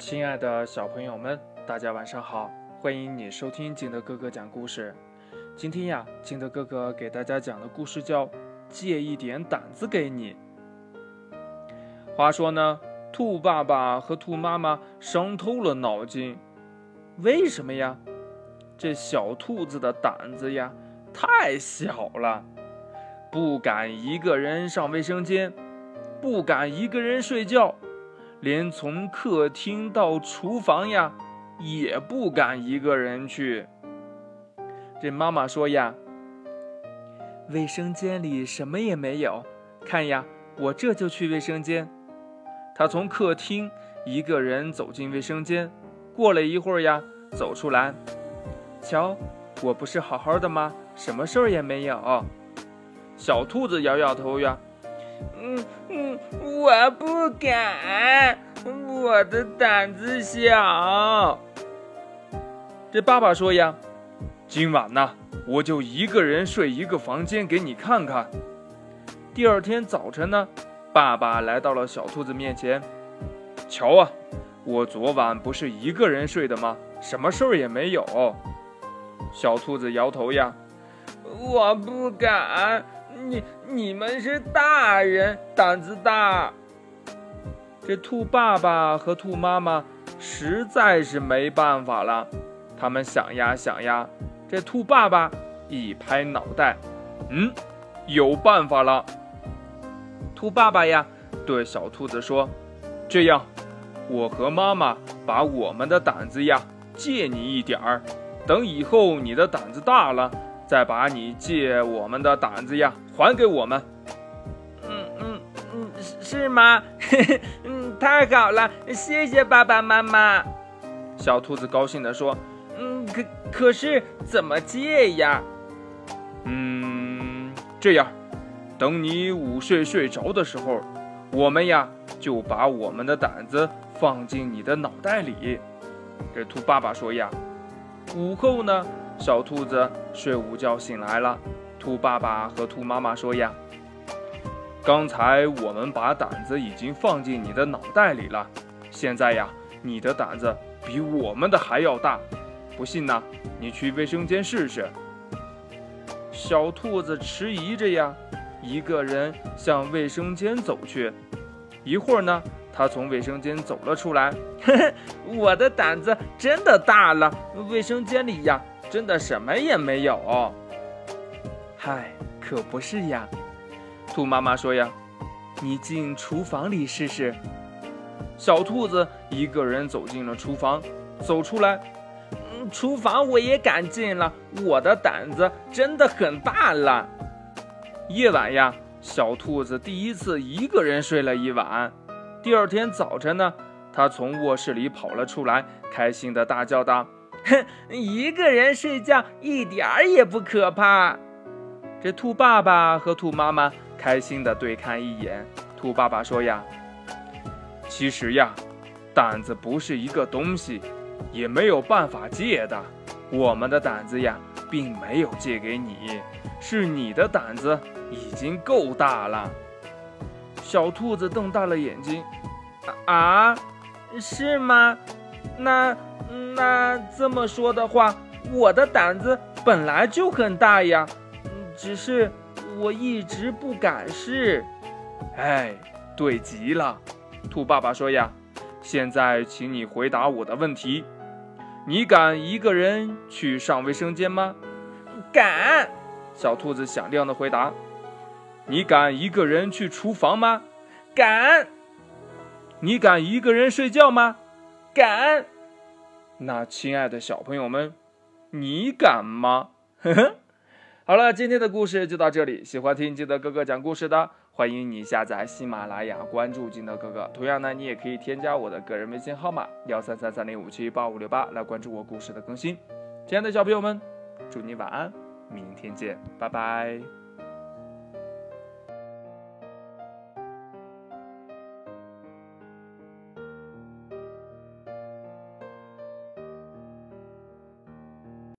亲爱的小朋友们，大家晚上好！欢迎你收听金德哥哥讲故事。今天呀，金德哥哥给大家讲的故事叫《借一点胆子给你》。话说呢，兔爸爸和兔妈妈伤透了脑筋。为什么呀？这小兔子的胆子呀太小了，不敢一个人上卫生间，不敢一个人睡觉。连从客厅到厨房呀，也不敢一个人去。这妈妈说呀：“卫生间里什么也没有，看呀，我这就去卫生间。”她从客厅一个人走进卫生间，过了一会儿呀，走出来，瞧，我不是好好的吗？什么事儿也没有。小兔子摇摇头呀。嗯嗯，我不敢，我的胆子小。这爸爸说呀，今晚呢，我就一个人睡一个房间给你看看。第二天早晨呢，爸爸来到了小兔子面前，瞧啊，我昨晚不是一个人睡的吗？什么事儿也没有。小兔子摇头呀，我不敢。你你们是大人，胆子大。这兔爸爸和兔妈妈实在是没办法了，他们想呀想呀，这兔爸爸一拍脑袋，嗯，有办法了。兔爸爸呀，对小兔子说：“这样，我和妈妈把我们的胆子呀借你一点儿，等以后你的胆子大了。”再把你借我们的胆子呀还给我们。嗯嗯嗯，是吗？嗯，太好了，谢谢爸爸妈妈。小兔子高兴地说：“嗯，可可是怎么借呀？”嗯，这样，等你午睡睡着的时候，我们呀就把我们的胆子放进你的脑袋里。这兔爸爸说呀，午后呢。小兔子睡午觉醒来了，兔爸爸和兔妈妈说呀：“刚才我们把胆子已经放进你的脑袋里了，现在呀，你的胆子比我们的还要大。不信呢，你去卫生间试试。”小兔子迟疑着呀，一个人向卫生间走去。一会儿呢，他从卫生间走了出来，嘿嘿，我的胆子真的大了，卫生间里呀。真的什么也没有，嗨，可不是呀。兔妈妈说呀：“你进厨房里试试。”小兔子一个人走进了厨房，走出来，嗯，厨房我也敢进了，我的胆子真的很大了。夜晚呀，小兔子第一次一个人睡了一晚。第二天早晨呢，它从卧室里跑了出来，开心的大叫道。哼，一个人睡觉一点儿也不可怕。这兔爸爸和兔妈妈开心的对看一眼。兔爸爸说呀：“其实呀，胆子不是一个东西，也没有办法借的。我们的胆子呀，并没有借给你，是你的胆子已经够大了。”小兔子瞪大了眼睛：“啊，是吗？那……”那这么说的话，我的胆子本来就很大呀，只是我一直不敢试。哎，对极了，兔爸爸说呀，现在请你回答我的问题：你敢一个人去上卫生间吗？敢。小兔子响亮的回答。你敢一个人去厨房吗？敢。你敢一个人睡觉吗？敢。那亲爱的小朋友们，你敢吗？呵呵，好了，今天的故事就到这里。喜欢听金德哥哥讲故事的，欢迎你下载喜马拉雅，关注金德哥哥。同样呢，你也可以添加我的个人微信号码幺三三三零五七八五六八来关注我故事的更新。亲爱的小朋友们，祝你晚安，明天见，拜拜。